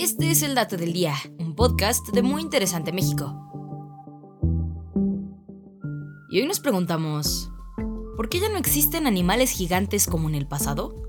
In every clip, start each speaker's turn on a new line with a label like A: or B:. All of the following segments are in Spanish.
A: Este es el Dato del Día, un podcast de Muy Interesante México. Y hoy nos preguntamos, ¿por qué ya no existen animales gigantes como en el pasado?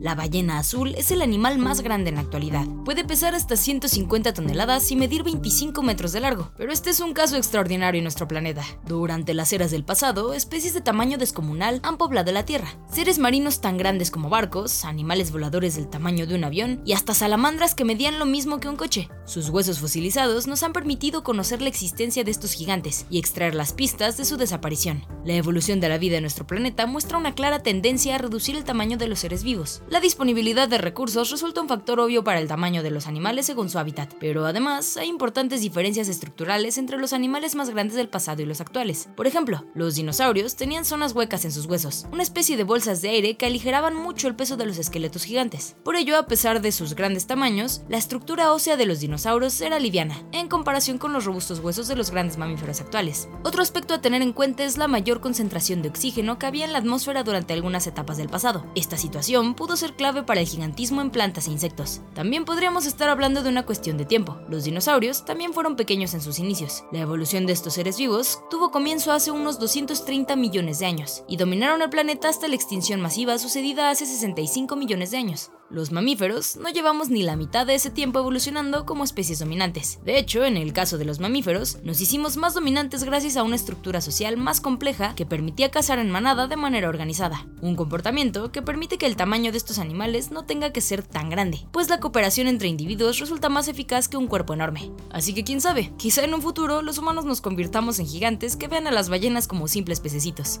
A: La ballena azul es el animal más grande en la actualidad. Puede pesar hasta 150 toneladas y medir 25 metros de largo, pero este es un caso extraordinario en nuestro planeta. Durante las eras del pasado, especies de tamaño descomunal han poblado la Tierra. Seres marinos tan grandes como barcos, animales voladores del tamaño de un avión y hasta salamandras que medían lo mismo que un coche. Sus huesos fosilizados nos han permitido conocer la existencia de estos gigantes y extraer las pistas de su desaparición. La evolución de la vida en nuestro planeta muestra una clara tendencia a reducir el tamaño de los seres vivos. La disponibilidad de recursos resulta un factor obvio para el tamaño de los animales según su hábitat, pero además hay importantes diferencias estructurales entre los animales más grandes del pasado y los actuales. Por ejemplo, los dinosaurios tenían zonas huecas en sus huesos, una especie de bolsas de aire que aligeraban mucho el peso de los esqueletos gigantes. Por ello, a pesar de sus grandes tamaños, la estructura ósea de los dinosaurios era liviana, en comparación con los robustos huesos de los grandes mamíferos actuales. Otro aspecto a tener en cuenta es la mayor concentración de oxígeno que había en la atmósfera durante algunas etapas del pasado. Esta situación pudo ser clave para el gigantismo en plantas e insectos. También podríamos estar hablando de una cuestión de tiempo. Los dinosaurios también fueron pequeños en sus inicios. La evolución de estos seres vivos tuvo comienzo hace unos 230 millones de años y dominaron el planeta hasta la extinción masiva sucedida hace 65 millones de años. Los mamíferos no llevamos ni la mitad de ese tiempo evolucionando como especies dominantes. De hecho, en el caso de los mamíferos, nos hicimos más dominantes gracias a una estructura social más compleja que permitía cazar en manada de manera organizada. Un comportamiento que permite que el tamaño de estos animales no tenga que ser tan grande, pues la cooperación entre individuos resulta más eficaz que un cuerpo enorme. Así que quién sabe, quizá en un futuro los humanos nos convirtamos en gigantes que vean a las ballenas como simples pececitos.